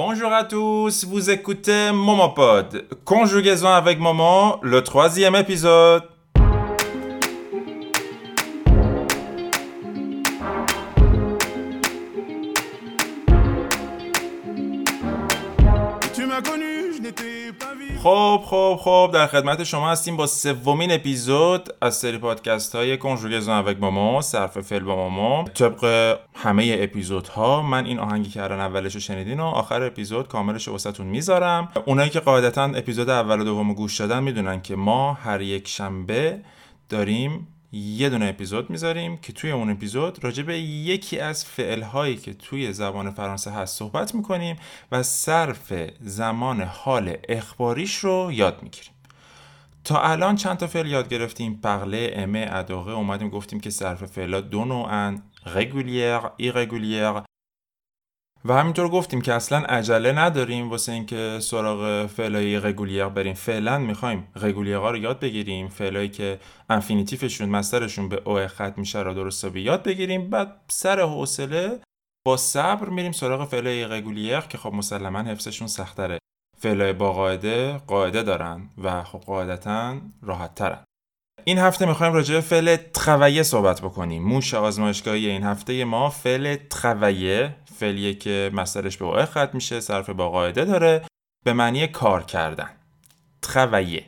Bonjour à tous, vous écoutez Momopod, conjugaison avec Momo, le troisième épisode. خب خب در خدمت شما هستیم با سومین اپیزود از سری پادکست های کنجوگزون اوک مامو صرف فعل با مامو طبق همه اپیزودها من این آهنگی که الان اولش رو شنیدین و آخر اپیزود کاملش واسهتون می‌ذارم. اونایی که قاعدتا اپیزود اول و دوم گوش دادن می‌دونن که ما هر یک شنبه داریم یه دونه اپیزود می‌ذاریم که توی اون اپیزود راجع به یکی از فعلهایی که توی زبان فرانسه هست صحبت می‌کنیم و صرف زمان حال اخباریش رو یاد می‌گیریم. تا الان چند تا فعل یاد گرفتیم؟ پغله امه اداغه. اومدیم گفتیم که صرف فعلا دو نوعن. رگولیر ایرگولیر و همینطور گفتیم که اصلا عجله نداریم واسه اینکه سراغ فعلای رگولیر بریم. فعلا می‌خوایم رگولیرها رو یاد بگیریم. فعلایی که انفینیتیفشون مسترشون به او ختم میشه رو درست به یاد بگیریم. بعد سر حوصله با صبر میریم سراغ فعلای رگولیر که خب مسلما حفظشون سختره. فعلای با قاعده قاعده دارن و خب قاعدتا راحت ترن این هفته می‌خوایم راجع به فعل ترویه صحبت بکنیم. موش آزمایشگاهی این هفته ما فعل ترویه فعلیه که مصدرش به اوه ختم میشه صرف با قاعده داره به معنی کار کردن. travailler.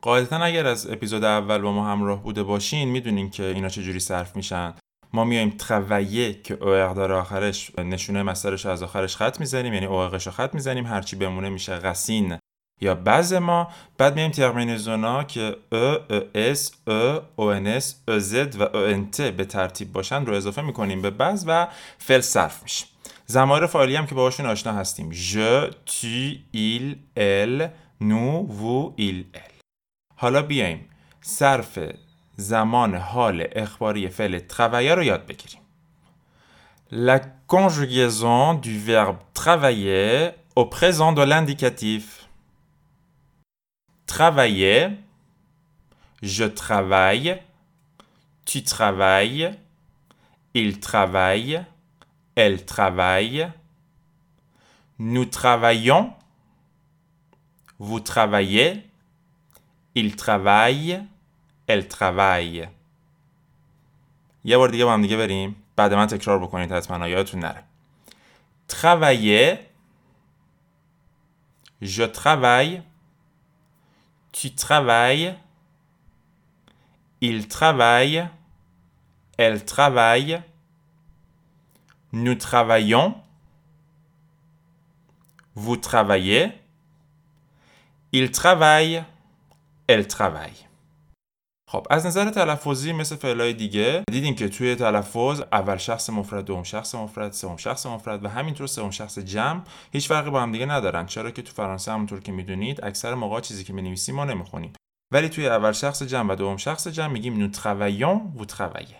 قاعدتا اگر از اپیزود اول با ما همراه بوده باشین می‌دونین که اینا چجوری صرف میشن. ما میایم travailler که اوه داره آخرش نشونه مصدرش از آخرش خط می‌زنیم یعنی اوهش رو خط می‌زنیم هرچی بمونه میشه racine. یا base ما بعد میایم terminaison ا که ا اس ا او ان اس ا زد و او ان ت به ترتیب باشن رو اضافه می‌کنیم به base و فعل صرف میشه. زمایر فعالی هم که باهاشون آشنا هستیم. ژ تو ایل ال نو وو ایل ال حالا بیایم صرف زمان حال اخباری فعل travailler رو یاد بگیریم. La conjugaison du verbe travailler au présent de l'indicatif. travailler, je travaille, tu travailles, il travaille, elle travaille, nous travaillons, vous travaillez, il travaille, elle travaille. یه بار دیگه با هم دیگه بریم بعد من تکرار بکنید حتما یادتون نره travailler je travaille tu travailles, il travaille, elle travaille, nous travaillons, vous travaillez, il travaille, elle travaille. خب از نظر تلفظی مثل فعلای دیگه دیدیم که توی تلفظ اول شخص مفرد دوم شخص مفرد سوم شخص مفرد و همینطور سوم شخص جمع هیچ فرقی با هم دیگه ندارن. چرا که تو فرانسه همونطور که می‌دونید اکثر موقع چیزی که می‌نویسیم ما نمی‌خونیم. ولی توی اول شخص جمع و دوم شخص جمع میگیم نو travaillons vous travaillez.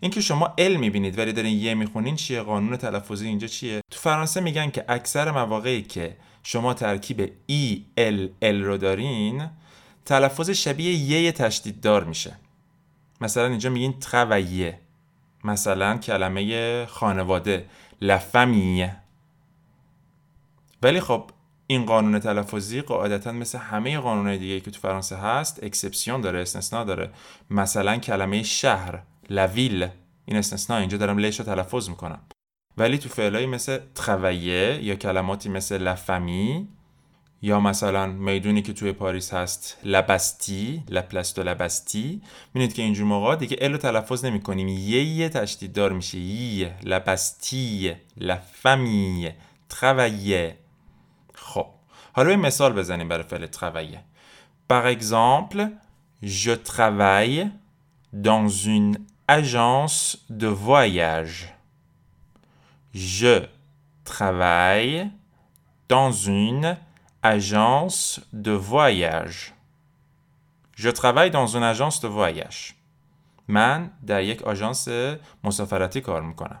اینکه شما ال می‌بینید ولی دارین یه می‌خونین چیه؟ قانون تلفظی اینجا چیه؟ تو فرانسه میگن که اکثر مواقعی که شما ترکیب ای ال ال رو دارین تلفظ شبیه یه تشدید دار میشه. مثلا اینجا میگین ترویه مثلا کلمه خانواده. la famille ولی خب این قانون تلفظی قاعدتا مثل همه قانونهای دیگه که تو فرانسه هست exception داره استثناء داره. مثلا کلمه شهر لویل این استثناء اینجا دارم l ش رو تلفظ می‌کنم. ولی تو فعلایی مثل travailler یا کلماتی مثل la famille یا مثلا می‌دونی که توی پاریس هست la Bastille la place de la Bastille می‌بینید که اینجور موقع دیگه ال رو تلفظ نمی کنیم یه یه تشدید دار میشه. یه لبستی لفمی ترویه خب حالا به مثال بزنیم برای فعل travailler. Par exemple, je travaille dans une agence de voyage. Je travaille dans une agence de voyage. Je travaille dans une agence de voyage. من در یک آژانس مسافرتی کار می‌کنم.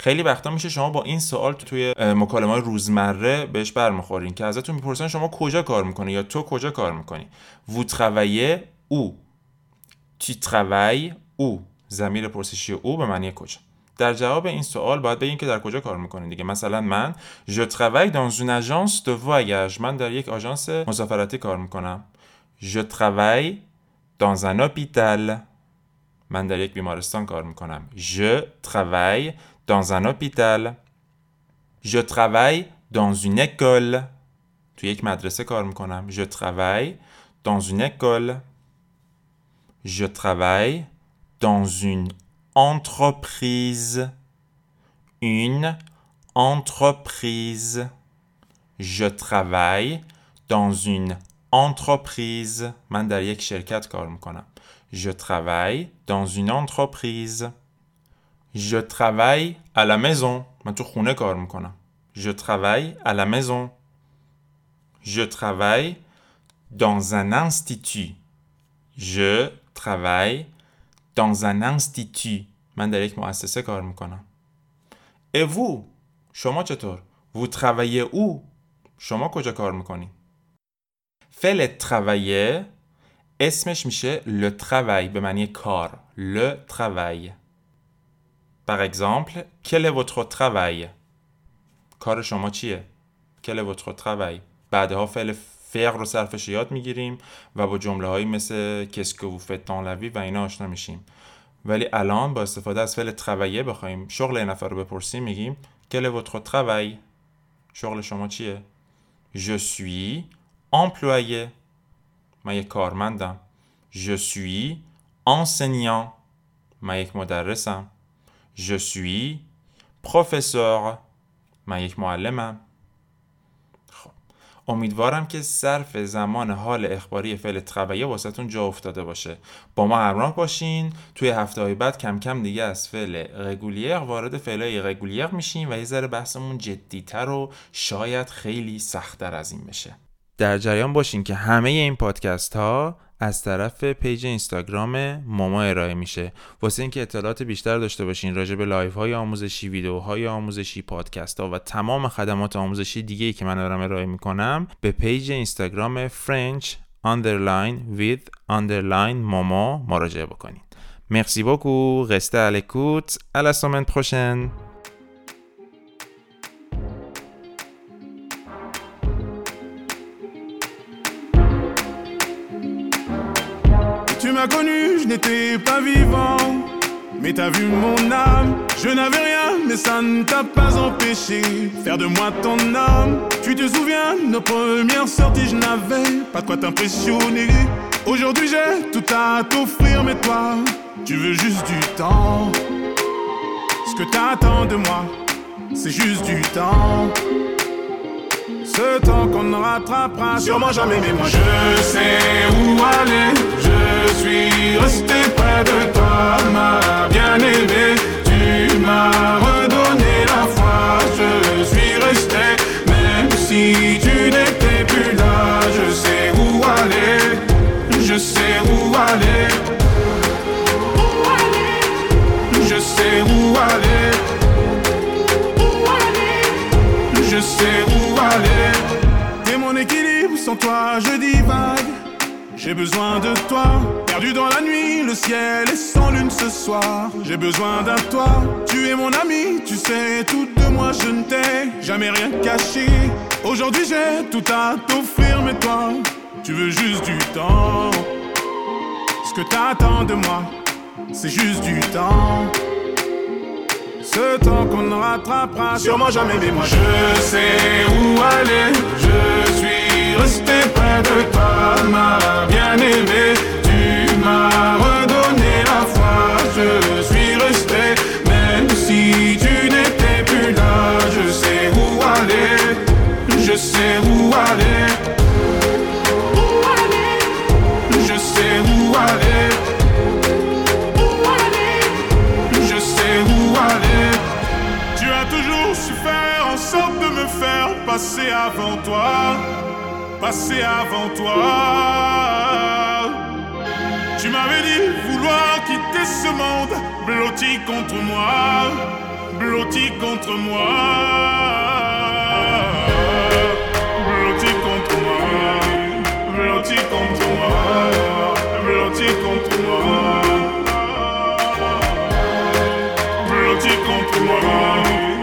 خیلی وقتا میشه شما با این سوال توی مکالمه روزمره بهش برمیخورین که ازتون می‌پرسن شما کجا کار می‌کنی یا تو کجا کار می‌کنی vous travaillez où tu travailles où زمیر پرسشی او به معنی کجا در جواب این سوال باید بگین که در کجا کار می‌کنین دیگه مثلا من je travaille dans une agence de voyage من در یک آژانس مسافرتی کار می‌کنم je travaille dans un hôpital من در یک بیمارستان کار می‌کنم je travaille dans un hôpital je travaille dans une école تو یک مدرسه کار می‌کنم je travaille dans une école je travaille dans une entreprise. Une entreprise. Je travaille dans une entreprise. من در یک شرکت کار میکنم. Je travaille dans une entreprise. Je travaille à la maison. من تو خونه کار میکنم. Je travaille à la maison. Je travaille dans un institut. Je travaille dans un institut من در یک مؤسسه کار می‌کنم Et vous شما چطور Vous travaillez où شما کجا کار می‌کنی فعل travailler اسمش میشه le travail به معنی کار le travail Par exemple quel est votre travail کار شما چیه quel est votre travail بعدها فعل فعل رو صرفش یاد می‌گیریم و با جمله هایی مثل dans la vie و اینا آشنا میشیم. ولی الان با استفاده از فعل travailler بخوایم شغل این نفر رو بپرسیم میگیم est votre travail? شغل شما چیه؟ Je suis employé. من یک کارمندم. Je suis enseignant. من یک مدرسم. Je suis professeur. من یک معلمم. امیدوارم که صرف زمان حال اخباری فعل travailler واسهتون جا افتاده باشه. با ما همراه باشین. توی هفته های بعد کم کم دیگه از فعل régulier وارد فعل irrégulier میشیم و یه ذره بحثمون جدیتر و شاید خیلی سختتر از این بشه. در جریان باشین که همه این پادکست ها از طرف page اینستاگرام ماما ارائه میشه. واسه اینکه اطلاعات بیشتر داشته باشین راجع به live های آموزشی ویدیوهای آموزشی پادکست ها و تمام خدمات آموزشی دیگه ای که من دارم ارائه می‌کنم به page اینستاگرام French underline with underline ماما مراجعه بکنید. Merci beaucoup, restez à l'écoute, à la semaine. M'as connu, je n'étais pas vivant. Mais t'as vu mon âme, je n'avais rien, mais ça ne t'a pas empêché faire de moi ton homme. Tu te souviens, nos premières sorties, je n'avais pas de quoi t'impressionner. Aujourd'hui j'ai tout à t'offrir, mais toi, tu veux juste du temps. Ce que t'attends de moi, c'est juste du temps. Ce temps qu'on ne rattrapera sûrement jamais, mais moi je sais où aller. Je suis resté près de toi, ma bien-aimée. Tu m'as redonné la foi, je suis resté, même si tu n'étais plus là. Je sais où aller, je sais où aller. Je sais où aller. Je sais où aller. T'es mon équilibre, sans toi je divague. J'ai besoin de toi, perdu dans la nuit, le ciel est sans lune ce soir. J'ai besoin d'un toi, tu es mon ami, tu sais tout de moi, je ne t'ai jamais rien caché. Aujourd'hui j'ai tout à t'offrir, mais toi, tu veux juste du temps. Ce que t'attends de moi, c'est juste du temps. Ce temps qu'on ne rattrapera sûrement jamais, mais moi je sais où aller. Je suis resté près de toi, ma bien-aimée. Tu m'as redonné la foi, je suis Passer avant toi. Tu m'avais dit vouloir quitter ce monde, blotti contre moi. Blotti contre moi. Blotti contre moi. Blotti contre moi. Blotti contre moi. Contre moi,